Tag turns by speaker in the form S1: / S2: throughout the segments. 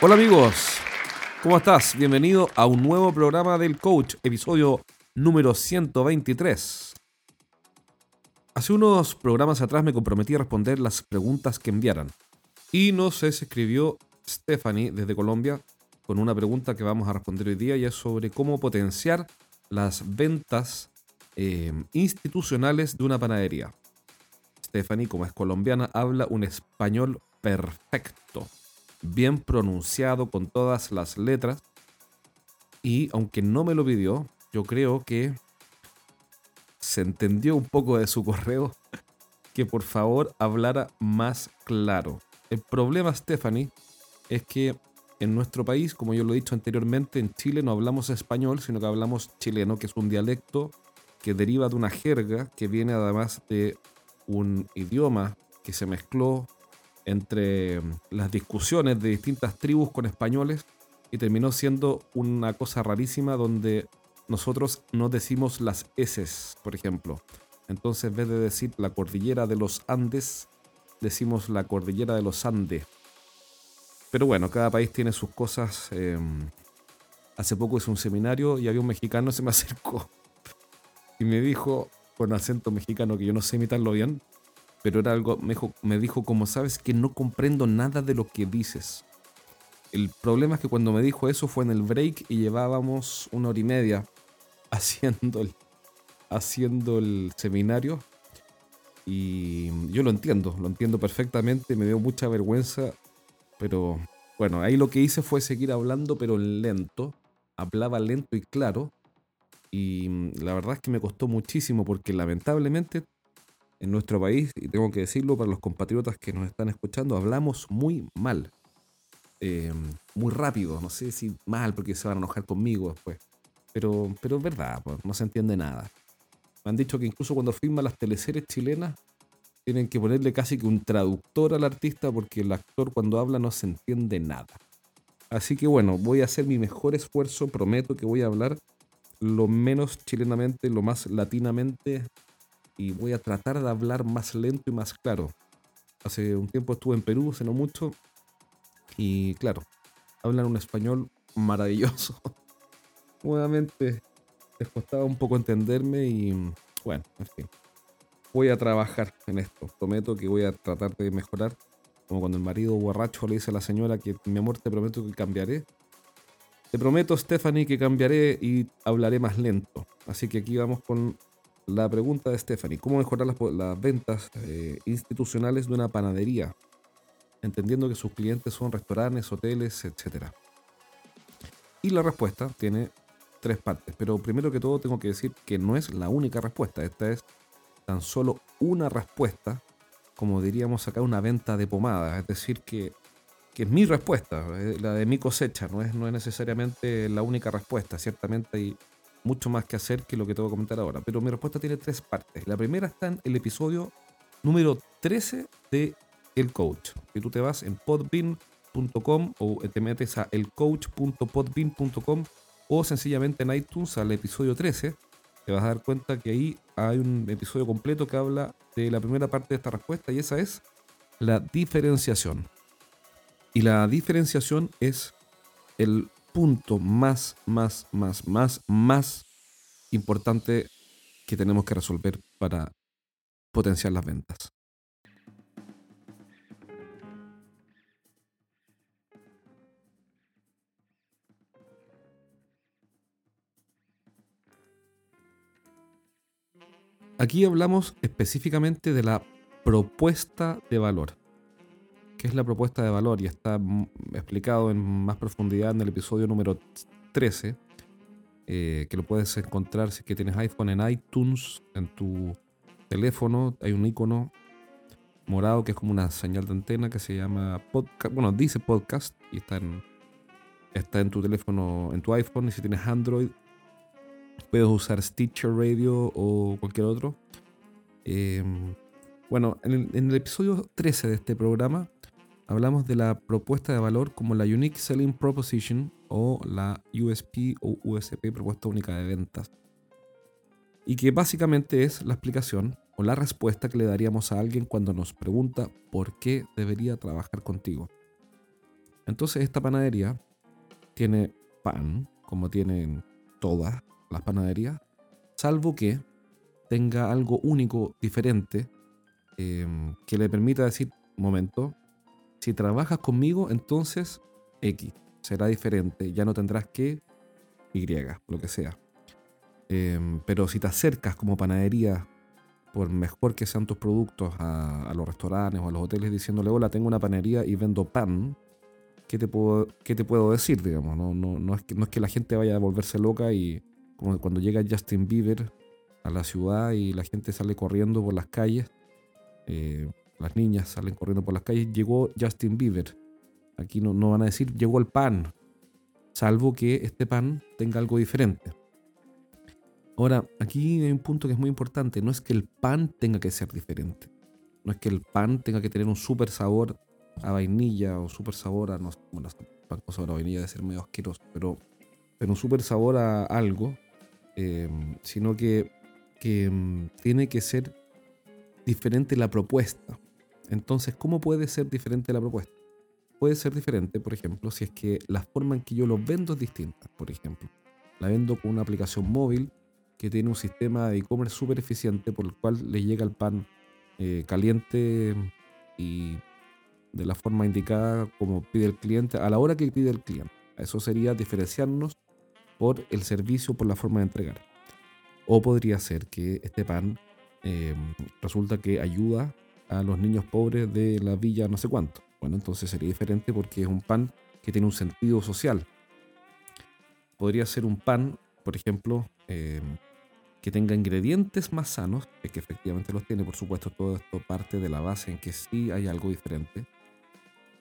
S1: Hola amigos, ¿cómo estás? Bienvenido a un nuevo programa del Coach, episodio número 123. Hace unos programas atrás me comprometí a responder las preguntas que enviaran. Y nos escribió Stephanie desde Colombia con una pregunta que vamos a responder hoy día y es sobre cómo potenciar las ventas eh, institucionales de una panadería. Stephanie, como es colombiana, habla un español perfecto bien pronunciado con todas las letras. Y aunque no me lo pidió, yo creo que se entendió un poco de su correo que por favor hablara más claro. El problema, Stephanie, es que en nuestro país, como yo lo he dicho anteriormente, en Chile no hablamos español, sino que hablamos chileno, que es un dialecto que deriva de una jerga que viene además de un idioma que se mezcló entre mm, las discusiones de distintas tribus con españoles y terminó siendo una cosa rarísima donde nosotros no decimos las S, por ejemplo. Entonces, en vez de decir la cordillera de los Andes, decimos la cordillera de los Andes. Pero bueno, cada país tiene sus cosas. Em, hace poco hice un seminario y había un mexicano se me acercó y me dijo, con acento mexicano, que yo no sé imitarlo bien, pero era algo, me dijo, me dijo, como sabes que no comprendo nada de lo que dices. El problema es que cuando me dijo eso fue en el break y llevábamos una hora y media haciendo el, haciendo el seminario. Y yo lo entiendo, lo entiendo perfectamente, me dio mucha vergüenza, pero bueno, ahí lo que hice fue seguir hablando, pero lento. Hablaba lento y claro. Y la verdad es que me costó muchísimo porque lamentablemente en nuestro país, y tengo que decirlo para los compatriotas que nos están escuchando, hablamos muy mal. Eh, muy rápido, no sé si mal porque se van a enojar conmigo después. Pero, pero es verdad, pues, no se entiende nada. Me han dicho que incluso cuando filman las teleseries chilenas, tienen que ponerle casi que un traductor al artista porque el actor cuando habla no se entiende nada. Así que bueno, voy a hacer mi mejor esfuerzo, prometo que voy a hablar lo menos chilenamente, lo más latinamente y voy a tratar de hablar más lento y más claro. Hace un tiempo estuve en Perú, hace no mucho, y claro, hablan un español maravilloso. Nuevamente les costaba un poco entenderme y bueno, en fin. Voy a trabajar en esto. Prometo que voy a tratar de mejorar. Como cuando el marido borracho le dice a la señora que mi amor te prometo que cambiaré. Te prometo, Stephanie, que cambiaré y hablaré más lento. Así que aquí vamos con la pregunta de Stephanie, ¿cómo mejorar las, ventas eh, institucionales de una panadería? Entendiendo que sus clientes son restaurantes, hoteles, etc. Y la respuesta tiene tres partes, pero primero que todo tengo que decir que no es la única respuesta, esta es tan solo una respuesta, como diríamos acá una venta de pomada, es decir, que, que es mi respuesta, eh, la de mi cosecha, no es, no es necesariamente la única respuesta, ciertamente hay mucho más que hacer que lo que te voy a comentar ahora. Pero mi respuesta tiene tres partes. La primera está en el episodio número 13 de El Coach. Si tú te vas en podbean.com o te metes a elcoach.podbean.com o sencillamente en iTunes al episodio 13, te vas a dar cuenta que ahí hay un episodio completo que habla de la primera parte de esta respuesta y esa es la diferenciación. Y la diferenciación es el punto más, más, más, más, más importante que tenemos que resolver para potenciar las ventas. Aquí hablamos específicamente de la propuesta de valor qué es la propuesta de valor y está explicado en más profundidad en el episodio número 13, eh, que lo puedes encontrar si que tienes iPhone en iTunes, en tu teléfono, hay un icono morado que es como una señal de antena que se llama podcast, bueno, dice podcast y está en, está en tu teléfono, en tu iPhone y si tienes Android puedes usar Stitcher Radio o cualquier otro. Em, bueno, en el, episodio 13 de este programa hablamos de la propuesta de valor como la Unique Selling Proposition o la USP o USP, propuesta única de ventas. Y que básicamente es la explicación o la respuesta que le daríamos a alguien cuando nos pregunta por qué debería trabajar contigo. Entonces esta panadería tiene pan, como tienen todas las panaderías, salvo que tenga algo único, diferente, em, que le permita decir, momento, si trabajas conmigo, entonces X será diferente, ya no tendrás que Y, lo que sea. Em, pero si te acercas como panadería, por mejor que sean tus productos, a, los restaurantes o a los hoteles diciéndole, hola, tengo una panadería y vendo pan, ¿qué te puedo, qué te puedo decir? Digamos? No, no, no, es que, no es que la gente vaya a volverse loca y como cuando llega Justin Bieber a la ciudad y la gente sale corriendo por las calles, eh, las niñas salen corriendo por las calles, llegó Justin Bieber. Aquí no, no van a decir llegó el pan, salvo que este pan tenga algo diferente. Ahora, aquí hay un punto que es muy importante. No es que el pan tenga que ser diferente. No es que el pan tenga que tener un súper sabor a vainilla o súper sabor a, no sé, bueno, pan con a vainilla debe ser medio asqueroso, pero, pero un súper sabor a algo, em, sino que, que em, tiene que ser diferente la propuesta. Entonces, ¿cómo puede ser diferente la propuesta? Puede ser diferente, por ejemplo, si es que la forma en que yo lo vendo es distinta. Por ejemplo, la vendo con una aplicación móvil que tiene un sistema de e-commerce súper eficiente por el cual le llega el pan eh, caliente y de la forma indicada como pide el cliente a la hora que pide el cliente. Eso sería diferenciarnos por el servicio, por la forma de entregar. O podría ser que este pan em, resulta que ayuda a los niños pobres de la villa no sé cuánto. Bueno, entonces sería diferente porque es un pan que tiene un sentido social. Podría ser un pan, por ejemplo, em, que tenga ingredientes más sanos, que efectivamente los tiene, por supuesto, todo esto parte de la base en que sí hay algo diferente.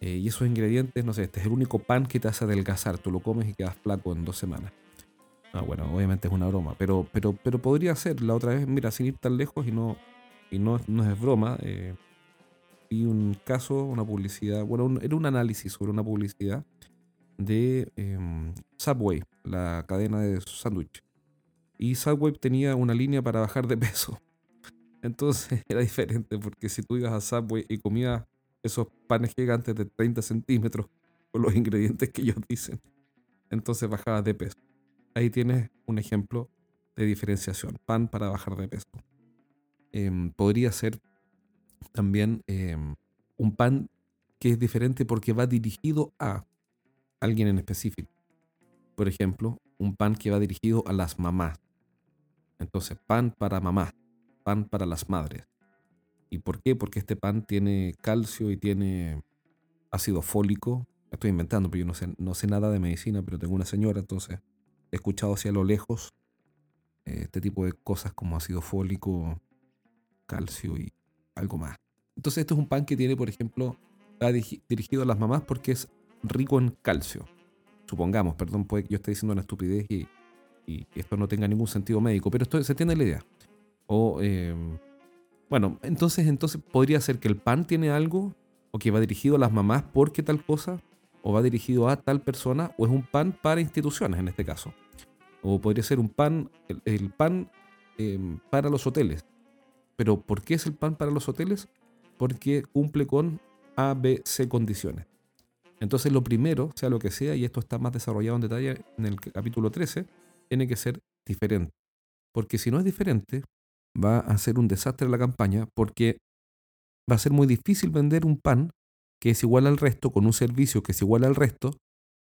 S1: Eh, y esos ingredientes, no sé, este es el único pan que te hace adelgazar, tú lo comes y quedas flaco en dos semanas. Ah, bueno, obviamente es una broma, pero, pero, pero podría ser. La otra vez, mira, sin ir tan lejos y no, y no, no es broma, eh, vi un caso, una publicidad, bueno, era un análisis sobre una publicidad de em, Subway, la cadena de sándwich y Subway tenía una línea para bajar de peso. Entonces era diferente porque si tú ibas a Subway y comías esos panes gigantes de 30 centímetros con los ingredientes que ellos dicen, entonces bajabas de peso. Ahí tienes un ejemplo de diferenciación. Pan para bajar de peso. Em, podría ser también em, un pan que es diferente porque va dirigido a alguien en específico. Por ejemplo, un pan que va dirigido a las mamás. Entonces, pan para mamá, pan para las madres. ¿Y por qué? Porque este pan tiene calcio y tiene ácido fólico. Estoy inventando, pero yo no sé, no sé nada de medicina, pero tengo una señora, entonces he escuchado hacia lo lejos eh, este tipo de cosas como ácido fólico, calcio y algo más. Entonces, este es un pan que tiene, por ejemplo, está dirigido a las mamás porque es rico en calcio. Supongamos, perdón, puede que yo esté diciendo una estupidez y y esto no tenga ningún sentido médico, pero esto se tiene la idea. O, em, bueno, entonces, entonces podría ser que el pan tiene algo, o que va dirigido a las mamás porque tal cosa, o va dirigido a tal persona, o es un pan para instituciones en este caso. O podría ser un pan, el, pan em, para los hoteles. Pero ¿por qué es el pan para los hoteles? Porque cumple con A, B, C condiciones. Entonces lo primero, sea lo que sea, y esto está más desarrollado en detalle en el capítulo 13, tiene que ser diferente. Porque si no es diferente, va a ser un desastre la campaña porque va a ser muy difícil vender un pan que es igual al resto, con un servicio que es igual al resto,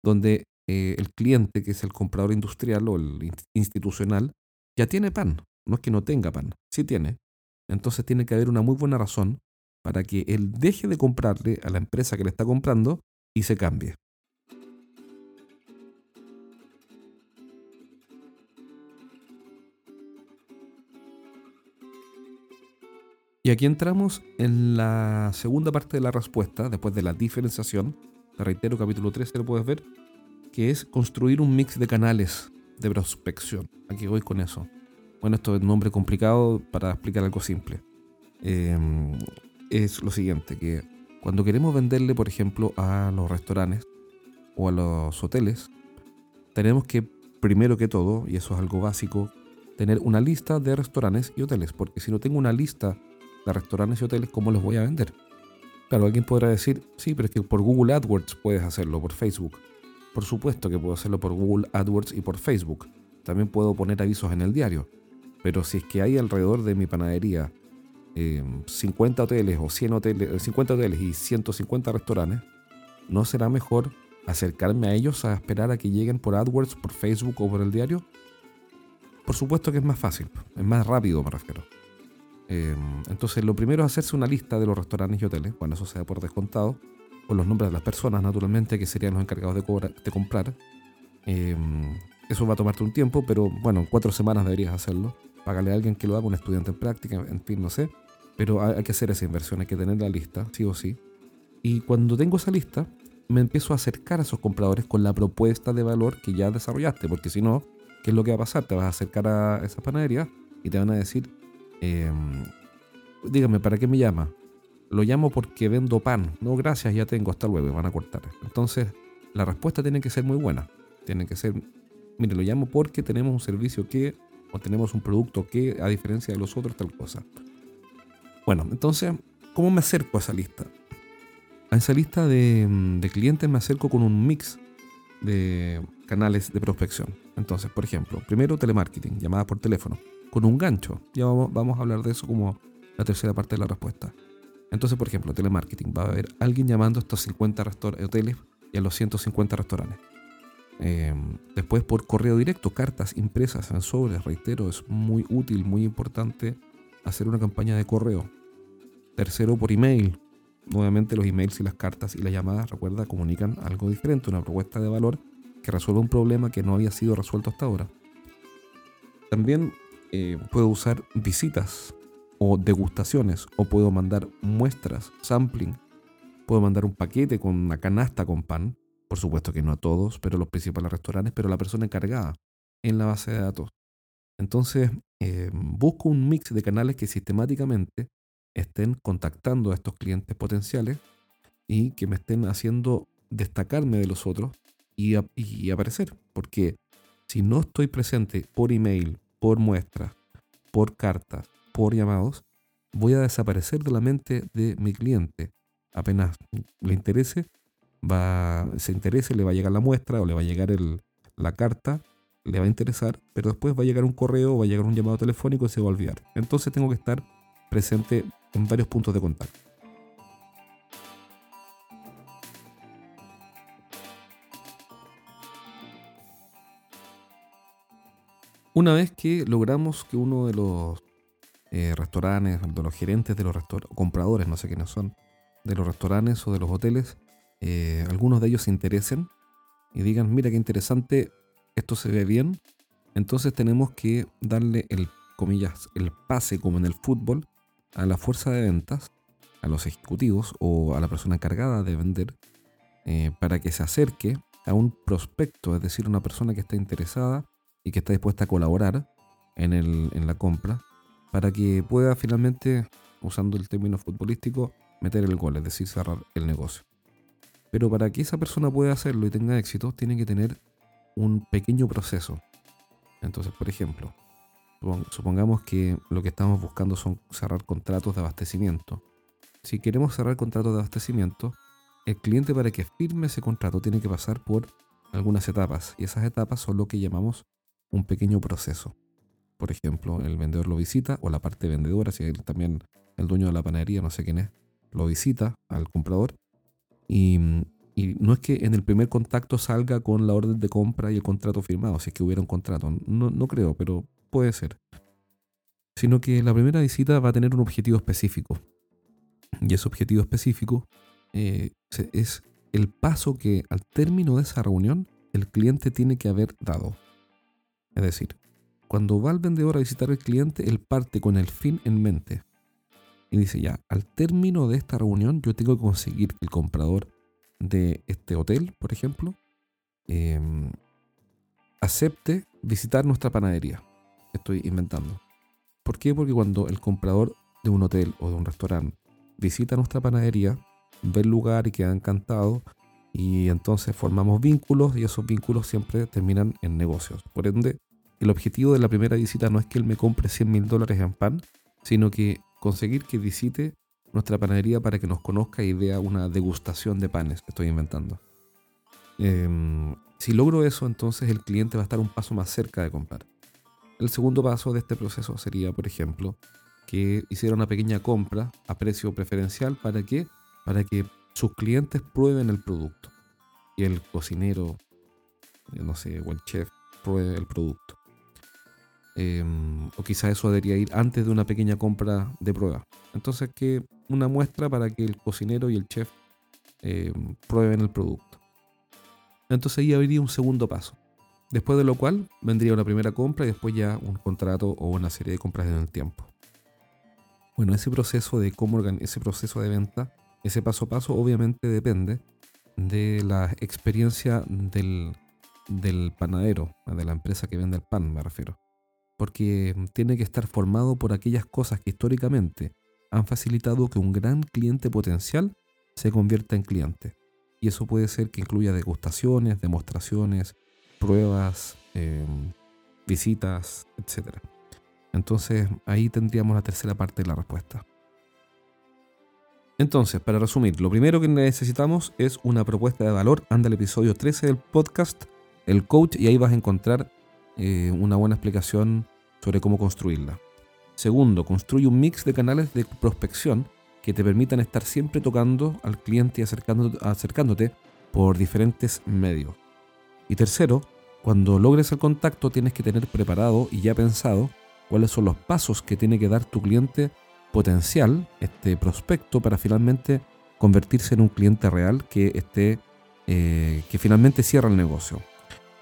S1: donde eh, el cliente, que es el comprador industrial o el institucional, ya tiene pan. No es que no tenga pan, sí tiene. Entonces tiene que haber una muy buena razón para que él deje de comprarle a la empresa que le está comprando y se cambie. Y aquí entramos en la segunda parte de la respuesta, después de la diferenciación. Te reitero, capítulo 13 lo puedes ver, que es construir un mix de canales de prospección. Aquí voy con eso. Bueno, esto es un nombre complicado para explicar algo simple. Em, es lo siguiente, que cuando queremos venderle, por ejemplo, a los restaurantes o a los hoteles, tenemos que, primero que todo, y eso es algo básico, tener una lista de restaurantes y hoteles, porque si no tengo una lista de restaurantes y hoteles, ¿cómo los voy a vender? Claro, alguien podrá decir, sí, pero es que por Google AdWords puedes hacerlo, por Facebook. Por supuesto que puedo hacerlo por Google AdWords y por Facebook. También puedo poner avisos en el diario. Pero si es que hay alrededor de mi panadería 50 eh, hoteles o 100 hoteles, 50 hoteles y 150 restaurantes, ¿no será mejor acercarme a ellos a esperar a que lleguen por AdWords, por Facebook o por el diario? Por supuesto que es más fácil, es más rápido me refiero. Eh, entonces lo primero es hacerse una lista de los restaurantes y hoteles, bueno, eso se da por descontado, con los nombres de las personas naturalmente que serían los encargados de, de comprar. Eh, eso va a tomarte un tiempo, pero bueno, en cuatro semanas deberías hacerlo. Págale a alguien que lo haga, un estudiante en práctica, en fin, no sé. Pero hay que hacer esa inversión, hay que tener la lista, sí o sí. Y cuando tengo esa lista, me empiezo a acercar a esos compradores con la propuesta de valor que ya desarrollaste, porque si no, ¿qué es lo que va a pasar? Te vas a acercar a esa panadería y te van a decir, em, dígame, ¿para qué me llama? Lo llamo porque vendo pan. No, gracias, ya tengo, hasta luego, van a cortar. Entonces, la respuesta tiene que ser muy buena. Tiene que ser, mire, lo llamo porque tenemos un servicio que, o tenemos un producto que, a diferencia de los otros, tal cosa. Bueno, entonces, ¿cómo me acerco a esa lista? A esa lista de, clientes me acerco con un mix de canales de prospección. Entonces, por ejemplo, primero telemarketing, llamada por teléfono, con un gancho. Ya vamos, vamos, a hablar de eso como la tercera parte de la respuesta. Entonces, por ejemplo, telemarketing. Va a haber alguien llamando a estos 50 hoteles y a los 150 restaurantes. Em, después por correo directo, cartas impresas en sobres, reitero, es muy útil, muy importante hacer una campaña de correo. Tercero, por email. Nuevamente los emails y las cartas y las llamadas, recuerda, comunican algo diferente, una propuesta de valor que resuelve un problema que no había sido resuelto hasta ahora. También eh, puedo usar visitas o degustaciones o puedo mandar muestras, sampling. Puedo mandar un paquete con una canasta con pan. Por supuesto que no a todos, pero los principales restaurantes, pero la persona encargada en la base de datos. Entonces, eh, busco un mix de canales que sistemáticamente estén contactando a estos clientes potenciales y que me estén haciendo destacarme de los otros y, y aparecer. Porque si no estoy presente por email, por muestras, por cartas, por llamados, voy a desaparecer de la mente de mi cliente. Apenas le interese, va, se interese, le va a llegar la muestra o le va a llegar la carta, le va a interesar, pero después va a llegar un correo, va a llegar un llamado telefónico y se va a olvidar. Entonces tengo que estar presente en varios puntos de contacto. Una vez que logramos que uno de los eh, restaurantes, de los gerentes de los restaurantes, compradores, no sé quiénes son, de los restaurantes o de los hoteles, eh, algunos de ellos se interesen y digan, mira qué interesante, esto se ve bien, entonces tenemos que darle el, comillas, el pase como en el fútbol a la fuerza de ventas, a los ejecutivos o a la persona encargada de vender, eh, para que se acerque a un prospecto, es decir, una persona que está interesada y que está dispuesta a colaborar en, el, en la compra, para que pueda finalmente, usando el término futbolístico, meter el gol, es decir, cerrar el negocio. Pero para que esa persona pueda hacerlo y tenga éxito, tiene que tener un pequeño proceso. Entonces, por ejemplo, supongamos que lo que estamos buscando son cerrar contratos de abastecimiento. Si queremos cerrar contratos de abastecimiento, el cliente para que firme ese contrato tiene que pasar por algunas etapas y esas etapas son lo que llamamos un pequeño proceso. Por ejemplo, el vendedor lo visita o la parte vendedora, si también el dueño de la panadería, no sé quién es, lo visita al comprador y, no es que en el primer contacto salga con la orden de compra y el contrato firmado, si es que hubiera un contrato. No, creo, pero puede ser. Sino que la primera visita va a tener un objetivo específico. Y ese objetivo específico eh, es el paso que al término de esa reunión el cliente tiene que haber dado. Es decir, cuando va el vendedor a visitar al cliente, él parte con el fin en mente. Y dice ya, al término de esta reunión yo tengo que conseguir que el comprador de este hotel, por ejemplo, em, acepte visitar nuestra panadería. Estoy inventando. ¿Por qué? Porque cuando el comprador de un hotel o de un restaurante visita nuestra panadería, ve el lugar y queda encantado y entonces formamos vínculos y esos vínculos siempre terminan en negocios. Por ende, el objetivo de la primera visita no es que él me compre 100 mil dólares en pan, sino que conseguir que visite nuestra panadería para que nos conozca y vea una degustación de panes que estoy inventando. Em, si logro eso, entonces el cliente va a estar un paso más cerca de comprar. El segundo paso de este proceso sería, por ejemplo, que hiciera una pequeña compra a precio preferencial para que, para que sus clientes prueben el producto y el cocinero, eh, no sé, o el chef pruebe el producto. Em, o quizá eso debería ir antes de una pequeña compra de prueba. Entonces, que una muestra para que el cocinero y el chef em, prueben el producto. Entonces ahí habría un segundo paso. Después de lo cual vendría una primera compra y después ya un contrato o una serie de compras en el tiempo. Bueno, ese proceso de cómo ese proceso de venta, ese paso a paso, obviamente depende de la experiencia del, del panadero, de la empresa que vende el pan, me refiero. Porque tiene que estar formado por aquellas cosas que históricamente han facilitado que un gran cliente potencial se convierta en cliente. Y eso puede ser que incluya degustaciones, demostraciones, pruebas, em, visitas, etc. Entonces ahí tendríamos la tercera parte de la respuesta. Entonces, para resumir, lo primero que necesitamos es una propuesta de valor. Anda al episodio 13 del podcast, el coach, y ahí vas a encontrar eh, una buena explicación sobre cómo construirla. Segundo, construye un mix de canales de prospección que te permitan estar siempre tocando al cliente y acercándote, por diferentes medios. Y tercero, cuando logres el contacto tienes que tener preparado y ya pensado cuáles son los pasos que tiene que dar tu cliente potencial, este prospecto, para finalmente convertirse en un cliente real que esté, eh, que finalmente cierra el negocio.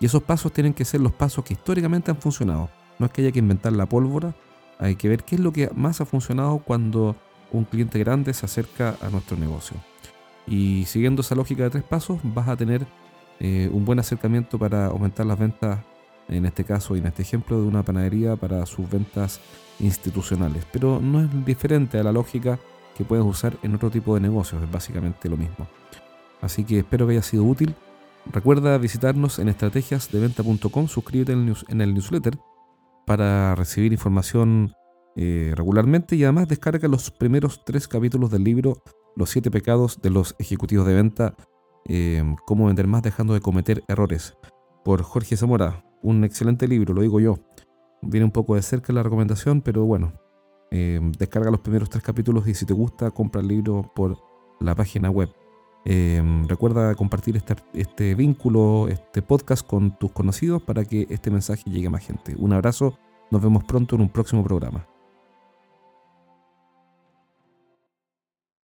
S1: Y esos pasos tienen que ser los pasos que históricamente han funcionado. No es que haya que inventar la pólvora, hay que ver qué es lo que más ha funcionado cuando un cliente grande se acerca a nuestro negocio. Y siguiendo esa lógica de tres pasos, vas a tener eh, un buen acercamiento para aumentar las ventas, en este caso y en este ejemplo, de una panadería para sus ventas institucionales. Pero no es diferente a la lógica que puedes usar en otro tipo de negocios, es básicamente lo mismo. Así que espero que haya sido útil. Recuerda visitarnos en estrategiasdeventa.com, suscríbete en el newsletter para recibir información eh, regularmente y además descarga los primeros tres capítulos del libro Los siete pecados de los ejecutivos de venta, eh, cómo vender más dejando de cometer errores, por Jorge Zamora. Un excelente libro, lo digo yo. Viene un poco de cerca la recomendación, pero bueno, eh, descarga los primeros tres capítulos y si te gusta, compra el libro por la página web. Recuerda compartir este, este vínculo, este podcast con tus conocidos para que este mensaje llegue a más gente. Un abrazo, nos vemos pronto en un próximo programa.